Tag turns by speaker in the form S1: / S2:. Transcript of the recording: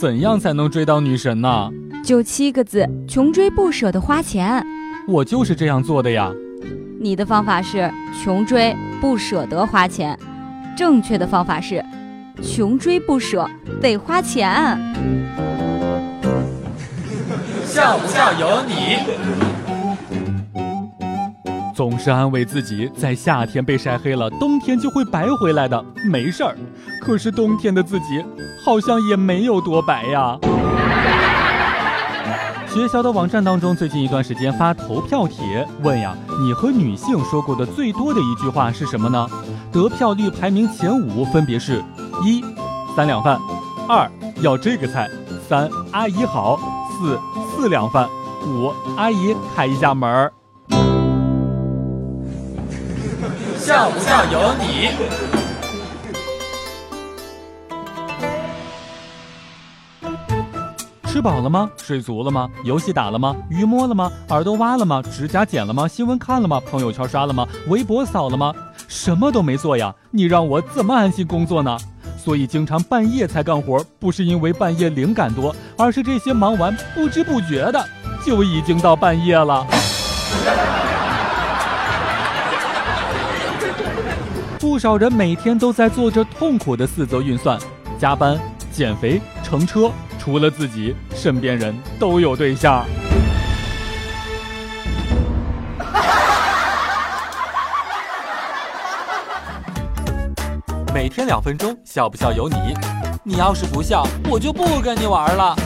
S1: 怎样才能追到女神呢？
S2: 就七个字：穷追不舍的花钱。
S1: 我就是这样做的呀。
S2: 你的方法是穷追不舍得花钱，正确的方法是穷追不舍得花钱。
S3: 笑不笑由你。
S1: 总是安慰自己，在夏天被晒黑了，冬天就会白回来的，没事儿。可是冬天的自己好像也没有多白呀。学校的网站当中，最近一段时间发投票帖，问呀，你和女性说过的最多的一句话是什么呢？得票率排名前五分别是：一，三两饭；二，要这个菜；三，阿姨好；四，四两饭；五，阿姨开一下门儿。
S3: 像不像有你。
S1: 吃饱了吗？睡足了吗？游戏打了吗？鱼摸了吗？耳朵挖了吗？指甲剪了吗？新闻看了吗？朋友圈刷了吗？微博扫了吗？什么都没做呀！你让我怎么安心工作呢？所以经常半夜才干活，不是因为半夜灵感多，而是这些忙完不知不觉的就已经到半夜了。不少人每天都在做着痛苦的四则运算：加班、减肥、乘车。除了自己，身边人都有对象。
S3: 每天两分钟，笑不笑由你。你要是不笑，我就不跟你玩了。